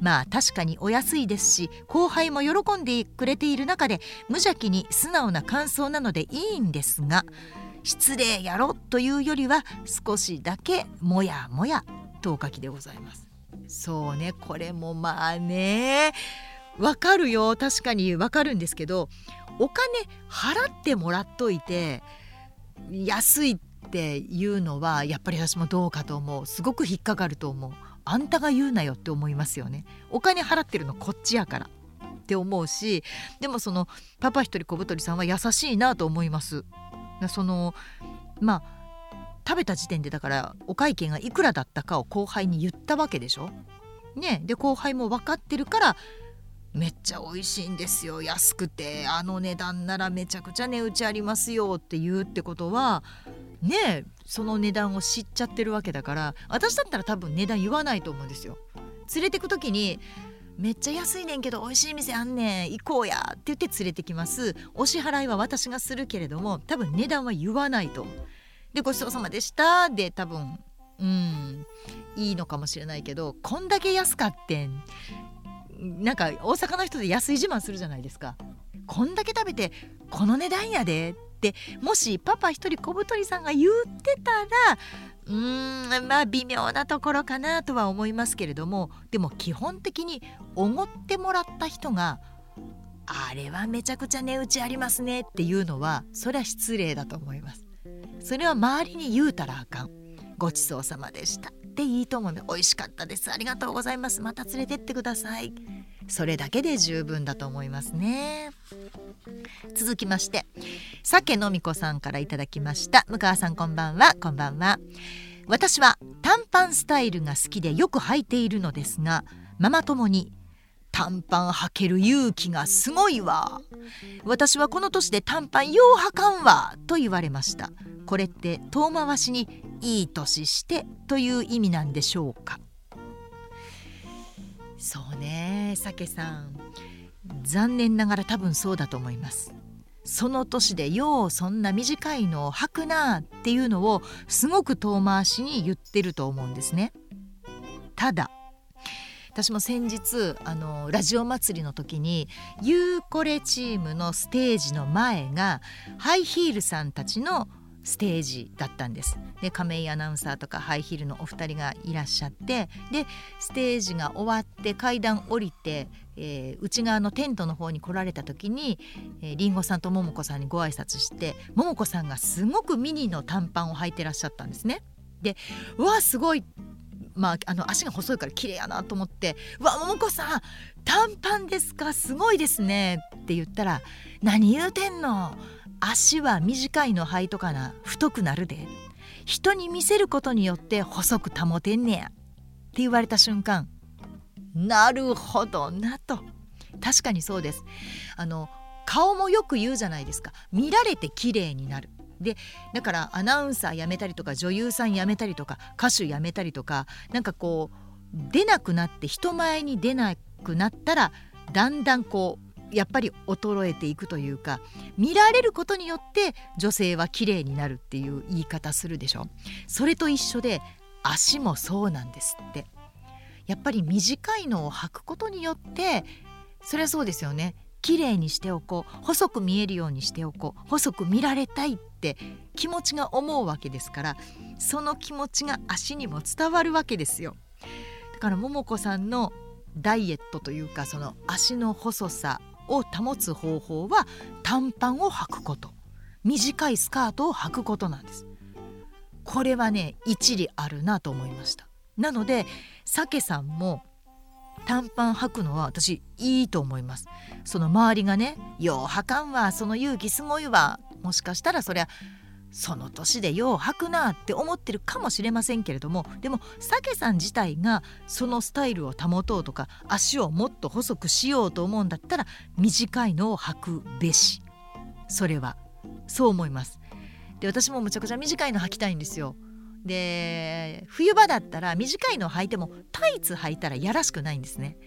[SPEAKER 1] まあ確かにお安いですし後輩も喜んでくれている中で無邪気に素直な感想なのでいいんですが失礼やろというよりは少しだけもやもやとお書きでございます。そうねこれもまあねわかるよ。確かにわかるんですけどお金払ってもらっといて安いっていうのはやっぱり私もどうかと思う。すごく引っかかると思う。あんたが言うなよって思いますよね。お金払ってるのこっちやから。って思うしでもそのパパ一人小太りさんは優しいなと思います。そのまあ食べた時点でだからお会計がいくらだったかを後輩に言ったわけでしょ。ねで後輩も分かってるからめっちゃ美味しいんですよ。安くてあの値段ならめちゃくちゃ値打ちありますよって言うってことはねその値段を知っちゃってるわけだから私だったら多分値段言わないと思うんですよ。連れてく時にめっちゃ安いねんけど美味しい店あんねん行こうやって言って連れてきます。お支払いは私がするけれども多分値段は言わないと。でごちそうさまでした。で多分うんいいのかもしれないけどこんだけ安かってん。なんか大阪の人で安い自慢するじゃないですか。こんだけ食べてこの値段やでってもしパパ一人小太りさんが言ってたらうーんまあ微妙なところかなとは思いますけれどもでも基本的におごってもらった人があれはめちゃくちゃ値打ちありますねっていうのはそれは失礼だと思います。それは周りに言うたらあかん。ごちそうさまでした。っていいと思う。美味しかったです。ありがとうございます。また連れてってください。それだけで十分だと思いますね。続きまして酒のみこさんからいただきました。向川さんこんばんは。こんばんは。私は短パンスタイルが好きでよく履いているのですがママ友に短パン履ける勇気がすごいわ。私はこの年で短パンよう履かんわと言われました。これって遠回しにいい年してという意味なんでしょうか？そうねさけさん。残念ながら多分そうだと思います。その年でようそんな短いのを履くなっていうのをすごく遠回しに言ってると思うんですね。ただ私も先日あのラジオ祭りの時にユーコレチームのステージの前がハイヒールさんたちのステージだったんです。で亀井アナウンサーとかハイヒールのお二人がいらっしゃってでステージが終わって階段降りて、えー、内側のテントの方に来られた時に、えー、リンゴさんと桃子さんにご挨拶して桃子さんがすごくミニの短パンを履いてらっしゃったんですね。でうわすごい。まあ、あの足が細いから綺麗やなと思って「うわ桃子さん短パンですか？すごいですね」って言ったら「何言うてんの？足は短いの履いとかな太くなるで。人に見せることによって細く保てんねや」って言われた瞬間なるほどなと。確かにそうです。あの顔もよく言うじゃないですか。見られて綺麗になる。でだからアナウンサー辞めたりとか女優さん辞めたりとか歌手辞めたりとかなんかこう出なくなって人前に出なくなったらだんだんこうやっぱり衰えていくというか見られることによって女性は綺麗になるっていう言い方するでしょ。それと一緒で足もそうなんですって。やっぱり短いのを履くことによってそれはそうですよね。綺麗にしておこう。細く見えるようにしておこう。細く見られたいって気持ちが思うわけですからその気持ちが足にも伝わるわけですよ。だから桃子さんのダイエットというかその足の細さを保つ方法は短パンを履くこと。短いスカートを履くことなんです。これはね一理あるなと思いました。なのでサケさんも短パン履くのは私いいと思います。その周りがね「よう履かんわその勇気すごいわ」もしかしたらそりゃその年でよう履くなって思ってるかもしれませんけれどもでもサケさん自体がそのスタイルを保とうとか足をもっと細くしようと思うんだったら短いのを履くべし。それはそう思います。で私もむちゃくちゃ短いの履きたいんですよ。で冬場だったら短いの履いてもタイツ履いたらやらしくないんですね。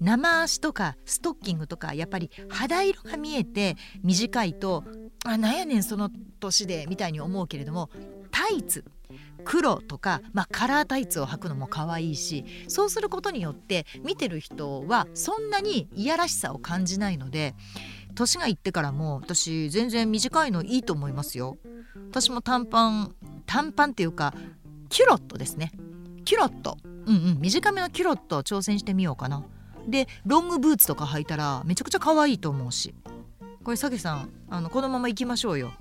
[SPEAKER 1] 生足とかストッキングとかやっぱり肌色が見えて短いとあなんやねんその年でみたいに思うけれどもタイツ黒とか、まあ、カラータイツを履くのも可愛いしそうすることによって見てる人はそんなにいやらしさを感じないので年がいってからも私全然短いのいいと思いますよ。私も短パン短パンっていうかキュロットですね。キュロット。うんうん。短めのキュロット挑戦してみようかな。でロングブーツとか履いたらめちゃくちゃ可愛いと思うし。これさけさんあのこのまま行きましょうよ。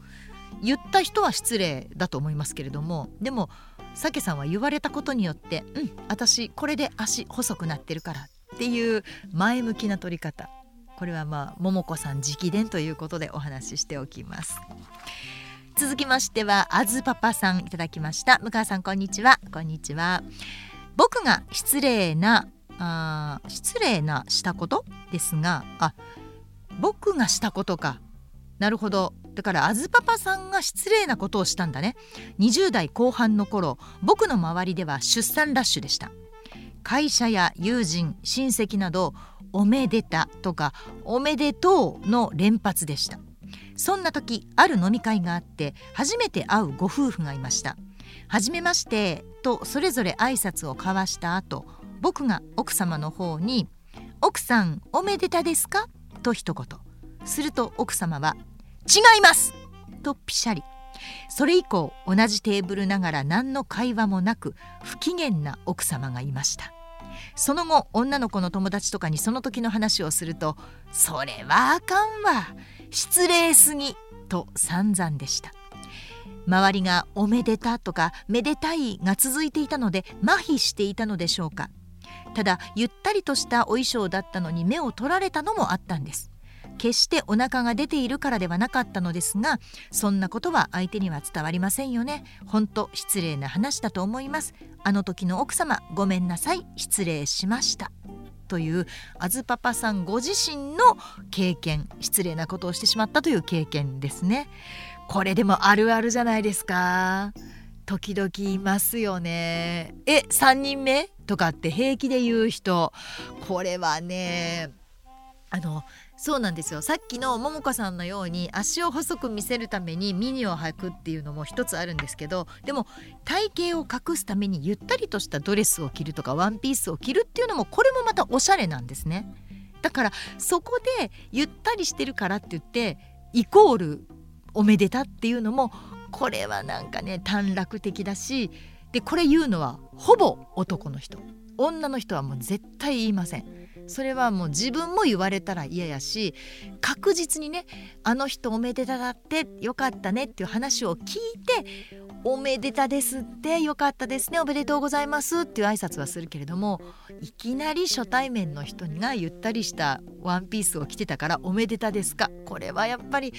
[SPEAKER 1] 言った人は失礼だと思いますけれどもでもさけさんは言われたことによってうん私これで足細くなってるからっていう前向きな取り方。これはまあ桃子さん直伝ということでお話ししておきます。続きましてはあずパパさんいただきました。向川さんこんにちは。こんにちは。僕が失礼なあ失礼なしたことですがあ僕がしたことか。なるほど。だからあずパパさんが失礼なことをしたんだね。20代後半の頃僕の周りでは出産ラッシュでした。会社や友人親戚などおめでたとかおめでとうの連発でした。そんな時ある飲み会があって初めて会うご夫婦がいました。はじめましてとそれぞれ挨拶を交わした後僕が奥様の方に奥さんおめでたですか？と一言。すると奥様は違います。とピシャリそれ以降同じテーブルながら何の会話もなく不機嫌な奥様がいました。その後女の子の友達とかにその時の話をすると「それはあかんわ。失礼すぎ」と散々でした。周りが「おめでた」とか「めでたい」が続いていたので麻痺していたのでしょうか。ただゆったりとしたお衣装だったのに目を取られたのもあったんです。決してお腹が出ているからではなかったのですがそんなことは相手には伝わりませんよね。本当失礼な話だと思います。あの時の奥様ごめんなさい失礼しました。というあずパパさんご自身の経験失礼なことをしてしまったという経験ですね。これでもあるあるじゃないですか。時々いますよね。え3人目？とかって平気で言う人。これはねあのそうなんですよ。さっきの桃子さんのように足を細く見せるためにミニを履くっていうのも一つあるんですけどでも体型を隠すためにゆったりとしたドレスを着るとかワンピースを着るっていうのもこれもまたおしゃれなんですね。だからそこでゆったりしてるからって言ってイコールおめでたっていうのもこれはなんかね短絡的だしでこれ言うのはほぼ男の人。女の人はもう絶対言いません。それはもう自分も言われたら嫌やし確実にねあの人おめでただってよかったねっていう話を聞いておめでたですってよかったですねおめでとうございますっていう挨拶はするけれどもいきなり初対面の人がゆったりしたワンピースを着てたからおめでたですか？これはやっぱり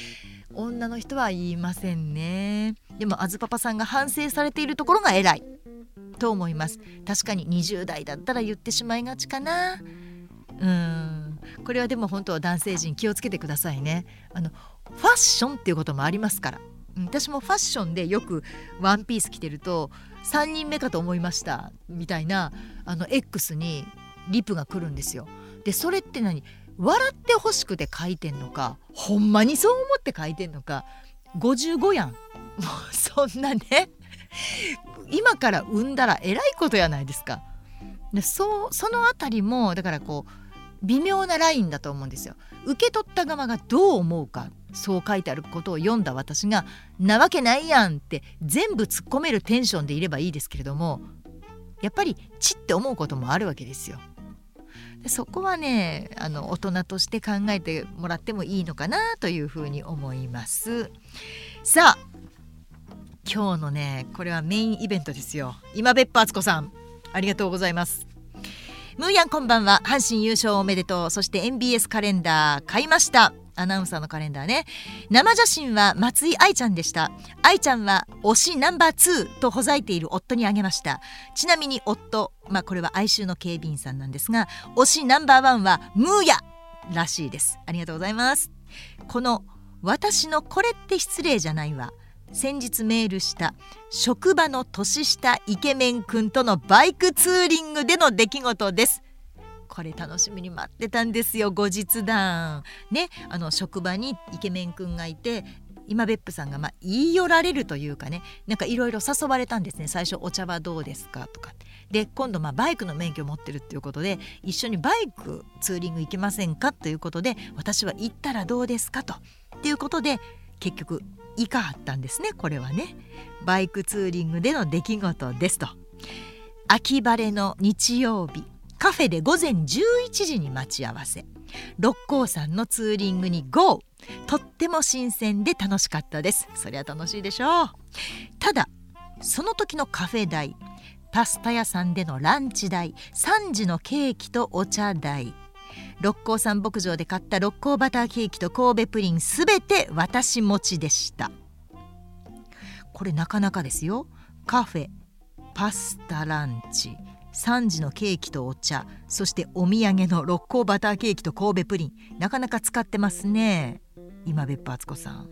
[SPEAKER 1] 女の人は言いませんね。でもあずパパさんが反省されているところが偉いと思います。確かに20代だったら言ってしまいがちかな。うん。これはでも本当男性陣気をつけてくださいね。あのファッションっていうこともありますから。私もファッションでよくワンピース着てると3人目かと思いましたみたいなあの X にリプが来るんですよ。でそれって何？笑ってほしくて書いてんのかほんまにそう思って書いてんのか55やんもうそんなね。今から産んだらえらいことやないですか。でそうそのあたりもだからこう微妙なラインだと思うんですよ受け取った側がどう思うかそう書いてあることを読んだ私が「なわけないやん」って全部突っ込めるテンションでいればいいですけれどもやっぱりちって思うこともあるわけですよ。でそこはねあの大人として考えてもらってもいいのかなというふうに思います。さあ今日のねこれはメインイベントですよ。今別府敦子さんありがとうございます。ムーヤンこんばんは。阪神優勝おめでとう。そして MBS カレンダー買いました。アナウンサーのカレンダーね。生写真は松井愛ちゃんでした。愛ちゃんは推しナンバー2とほざいている夫にあげました。ちなみに夫まあこれは哀愁の警備員さんなんですが推しナンバーワンはムーヤらしいです。ありがとうございます。この私のこれって失礼じゃないわ。先日メールした職場の年下イケメン君とのバイクツーリングでの出来事です。これ楽しみに待ってたんですよ後日談。ねあの職場にイケメン君がいて今別府さんがまあ言い寄られるというかねなんかいろいろ誘われたんですね最初「お茶はどうですか?」とか。で今度まあバイクの免許を持ってるっていうことで一緒にバイクツーリング行けませんかということで私は行ったらどうですかと。っていうことで結局いかはったんですねこれはね。バイクツーリングでの出来事ですと。秋晴れの日曜日カフェで午前11時に待ち合わせ。六甲山のツーリングに GO! とっても新鮮で楽しかったです。そりゃ楽しいでしょう。ただその時のカフェ代パスタ屋さんでのランチ代3時のケーキとお茶代六甲山牧場で買った六甲バターケーキと神戸プリンすべて私持ちでした。これなかなかですよ。カフェパスタランチ3時のケーキとお茶そしてお土産の六甲バターケーキと神戸プリン。なかなか使ってますね。今別府敦子さん。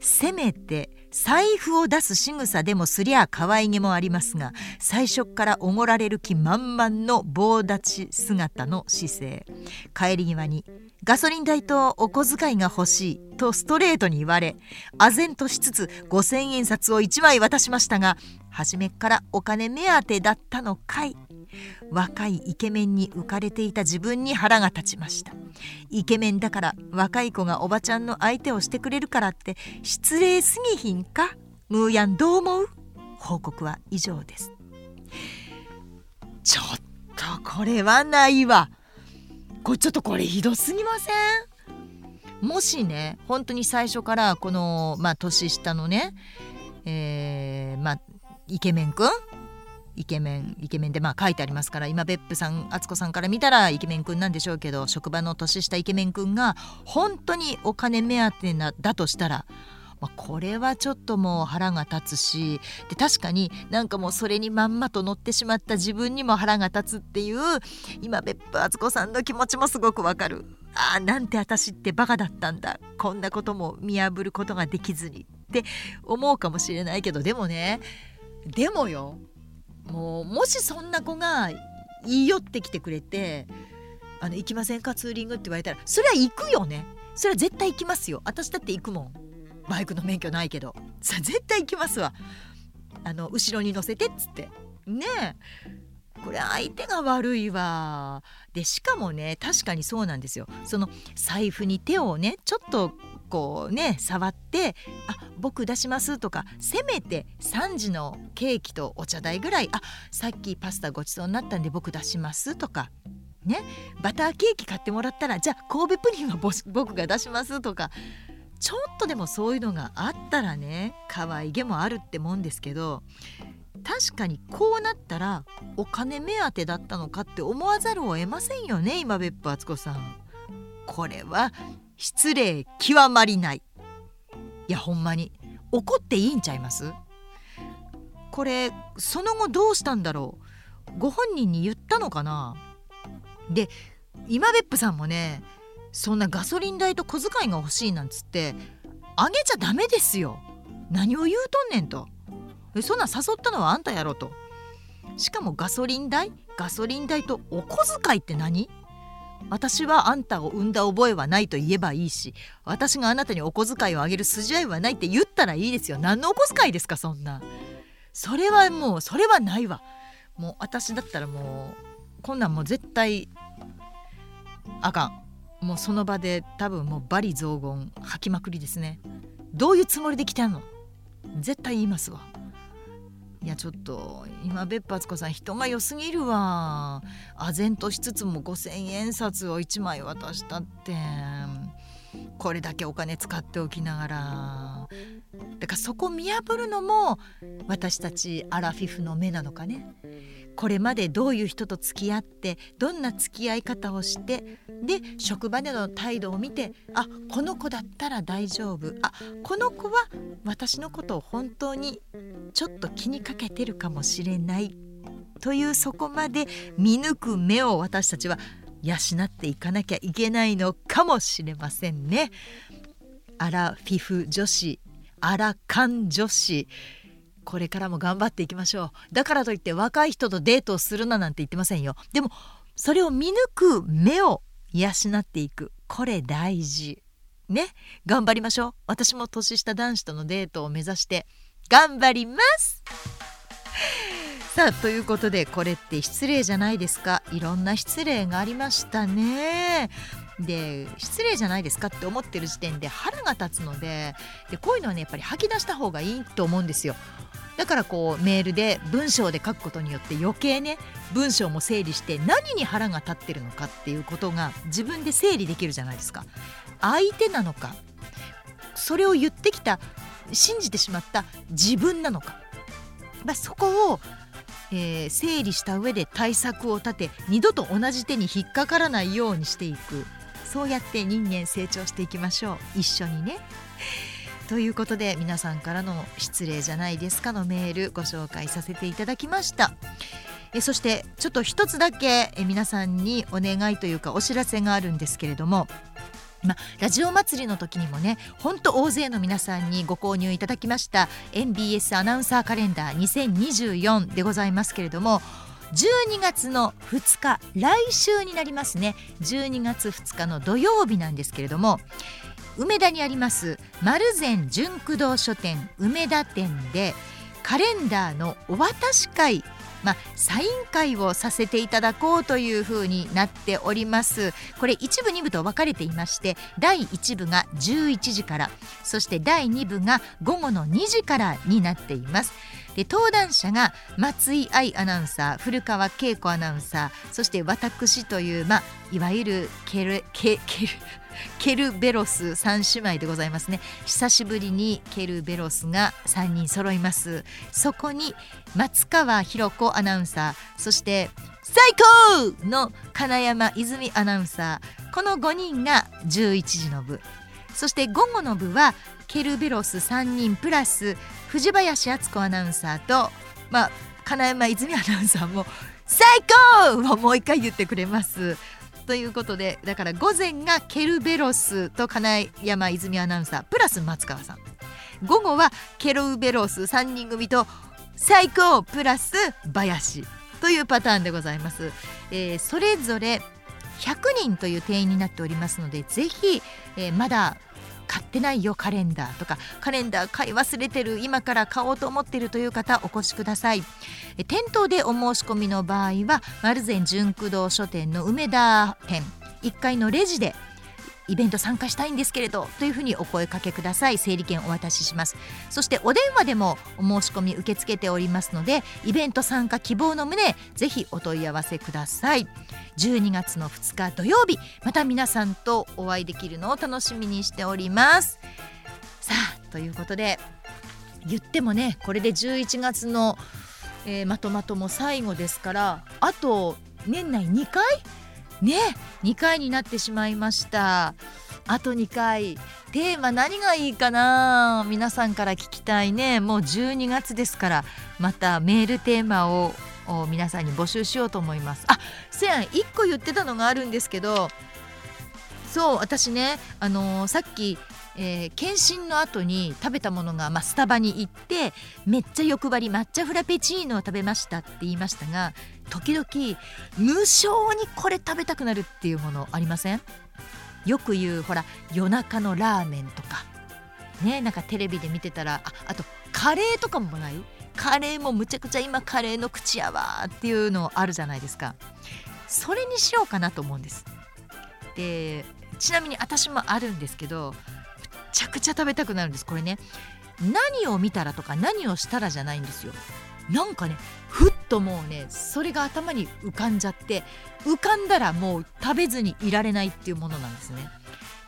[SPEAKER 1] せめて財布を出す仕草でもすりゃ可愛げもありますが最初からおごられる気満々の棒立ち姿の姿勢。帰り際に「ガソリン代とお小遣いが欲しい」とストレートに言われ唖然としつつ5,000円札を1枚渡しましたが初めからお金目当てだったのかい。若いイケメンに浮かれていた自分に腹が立ちました。イケメンだから若い子がおばちゃんの相手をしてくれるからって失礼すぎひんか？ムーヤンどう思う？報告は以上です。ちょっとこれはないわ。これちょっとこれひどすぎません？もしね本当に最初からこのまあ年下のねえー、まあイケメンくん？イケメンイケメンでまあ書いてありますから今別府さん敦子さんから見たらイケメンくんなんでしょうけど職場の年下イケメンくんが本当にお金目当てなだとしたらまあ、これはちょっともう腹が立つしで確かになんかもうそれにまんまと乗ってしまった自分にも腹が立つっていう今別府敦子さんの気持ちもすごくわかる。ああなんて私ってバカだったんだ。こんなことも見破ることができずに。って思うかもしれないけどでもねでもよもうもしそんな子が言い寄ってきてくれて「あの行きませんかツーリング」って言われたらそれは行くよね。それは絶対行きますよ。私だって行くもん。バイクの免許ないけど。さ絶対行きますわ。あの後ろに乗せてっつって。ねえ。これ相手が悪いわ。でしかもね確かにそうなんですよ。その財布に手をねちょっとこうね触って「あ僕出します」とかせめて3時のケーキとお茶代ぐらい「あさっきパスタごちそうになったんで僕出します」とかね。バターケーキ買ってもらったらじゃあ神戸プリンは僕が出しますとかちょっとでもそういうのがあったらね可愛げもあるってもんですけど確かにこうなったらお金目当てだったのかって思わざるを得ませんよね今別府敦子さん。これは失礼極まりない。いやほんまに。怒っていいんちゃいます？これその後どうしたんだろう？ご本人に言ったのかな？で今別府さんもねそんなガソリン代と小遣いが欲しいなんつってあげちゃダメですよ。何を言うとんねんと。そんな誘ったのはあんたやろと。しかもガソリン代ガソリン代とお小遣いって何？私はあんたを産んだ覚えはないと言えばいいし私があなたにお小遣いをあげる筋合いはないって言ったらいいですよ。何のお小遣いですかそんな。それはもうそれはないわ。もう私だったらもうこんなんもう絶対あかん。もうその場で多分もう罵詈雑言吐きまくりですね。どういうつもりで来てんの？絶対言いますわ。いやちょっと今別府敦子さん人が良すぎるわ。唖然としつつも5,000円札を1枚渡したって。これだけお金使っておきながら。だからそこ見破るのも私たちアラフィフの目なのかね。これまでどういう人と付き合ってどんな付き合い方をしてで職場での態度を見てあこの子だったら大丈夫あこの子は私のことを本当にちょっと気にかけてるかもしれないというそこまで見抜く目を私たちは養っていかなきゃいけないのかもしれませんね。アラフィフ女子アラカン女子これからも頑張っていきましょう。だからといって若い人とデートをするななんて言ってませんよ。でもそれを見抜く目を養っていく。これ大事。ね。頑張りましょう。私も年下男子とのデートを目指して頑張ります。さあということでこれって失礼じゃないですか。いろんな失礼がありましたね。で失礼じゃないですかって思ってる時点で腹が立つのででこういうのはねやっぱり吐き出した方がいいと思うんですよ。だからこうメールで文章で書くことによって余計ね文章も整理して何に腹が立ってるのかっていうことが自分で整理できるじゃないですか。相手なのかそれを言ってきた信じてしまった自分なのか、まあ、そこを、えー、整理した上で対策を立て二度と同じ手に引っかからないようにしていく。そうやって人間成長していきましょう。一緒にね。ということで皆さんからの「失礼じゃないですか」のメールご紹介させていただきました。えそしてちょっと一つだけえ皆さんにお願いというかお知らせがあるんですけれどもまラジオ祭りの時にもねほんと大勢の皆さんにご購入いただきました MBS アナウンサーカレンダー2024でございますけれども12月の2日来週になりますね12月2日の土曜日なんですけれども梅田にあります丸善純駆動書店梅田店でカレンダーのお渡し会まあ、サイン会をさせていただこうというふうになっております。これ一部二部と分かれていまして第1部が11時からそして第2部が午後の2時からになっています。で登壇者が松井愛アナウンサー古川恵子アナウンサーそして私という、まあ、いわゆるケルケケルケルベロス3姉妹でございますね。久しぶりにケルベロスが3人揃います。そこに松川博子アナウンサーそして最高の金山泉アナウンサーこの5人が11時の部。そして午後の部はケルベロス3人プラス藤林敦子アナウンサーとまあ金山泉アナウンサーも最高をもう一回言ってくれます。ということでだから午前がケルベロスと金山泉アナウンサープラス松川さん。午後はケルベロス3人組と最高プラス林というパターンでございます、えー、それぞれ100人という定員になっておりますのでぜひ、えー、まだ買ってないよカレンダーとかカレンダー買い忘れてる今から買おうと思ってるという方お越しください。店頭でお申し込みの場合は丸善純駆動書店の梅田店1階のレジでイベント参加したいんですけれどというふうにお声かけください。整理券お渡しします。そしてお電話でもお申し込み受け付けておりますのでイベント参加希望の旨ぜひお問い合わせください。12月の2日土曜日また皆さんとお会いできるのを楽しみにしております。さあということで言ってもねこれで11月の、えー、まとまとも最後ですからあと年内2回ね2回になってしまいました。あと2回。テーマ何がいいかな？皆さんから聞きたいね。もう12月ですからまたメールテーマを皆さんに募集しようと思います。あせやん1個言ってたのがあるんですけどそう私ねあのー、さっきえー、検診の後に食べたものが、まあ、スタバに行ってめっちゃ欲張り抹茶フラペチーノを食べましたって言いましたが時々無性にこれ食べたくなるっていうものありません？よく言うほら夜中のラーメンとか。ねなんかテレビで見てたらああとカレーとかもない？カレーもむちゃくちゃ今カレーの口やわっていうのあるじゃないですか。それにしようかなと思うんです。でちなみに私もあるんですけどむちゃくちゃ食べたくなるんですこれね。何を見たらとか何をしたらじゃないんですよ。なんかねふっともうねそれが頭に浮かんじゃって浮かんだらもう食べずにいられないっていうものなんですね。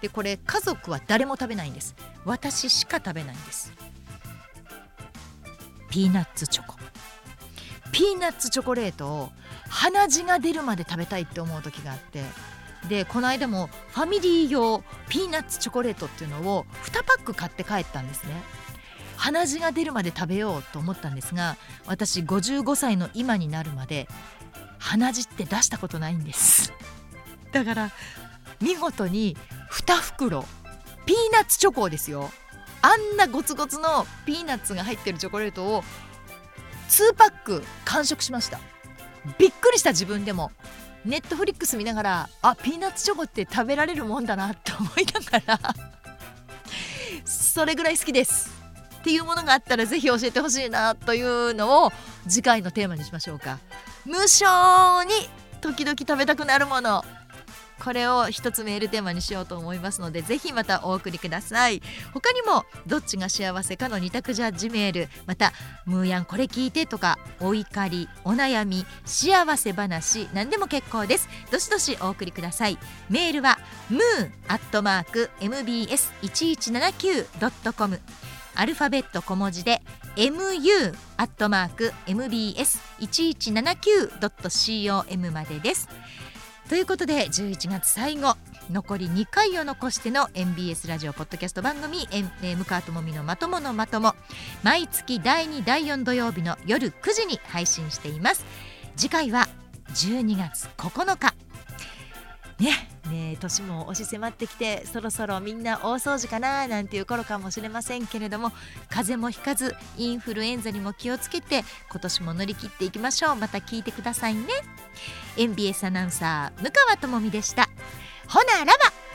[SPEAKER 1] でこれ家族は誰も食べないんです。私しか食べないんです。ピーナッツチョコ。ピーナッツチョコレートを鼻血が出るまで食べたいって思う時があってでこの間もファミリー用ピーナッツチョコレートっていうのを2パック買って帰ったんですね。鼻血が出るまで食べようと思ったんですが私55歳の今になるまで鼻血って出したことないんです。だから見事に2袋ピーナッツチョコですよ。あんなゴツゴツのピーナッツが入ってるチョコレートを2パック完食しました。びっくりした自分でも。ネットフリックス見ながらあピーナッツチョコって食べられるもんだなって思いながらそれぐらい好きです。っていうものがあったらぜひ教えてほしいなというのを次回のテーマにしましょうか。無性に時々食べたくなるもの。これを一つメールテーマにしようと思いますのでぜひまたお送りください。他にもどっちが幸せかの二択ジャッジメール。またムーヤンこれ聞いてとかお怒りお悩み幸せ話何でも結構です。どしどしお送りください。メールはムーアットマーク mbs1179.com アルファベット小文字で mu.mbs1179.com までです。ということで11月最後残り2回を残しての MBS ラジオポッドキャスト番組「え向川智美のまとものまとも」毎月第2第4土曜日の夜9時に配信しています。次回は12月9日。ねね年も押し迫ってきてそろそろみんな大掃除かななんていう頃かもしれませんけれども風邪もひかずインフルエンザにも気をつけて今年も乗り切っていきましょう。また聞いてくださいね。MBS アナウンサー向川智美でした。ほならば。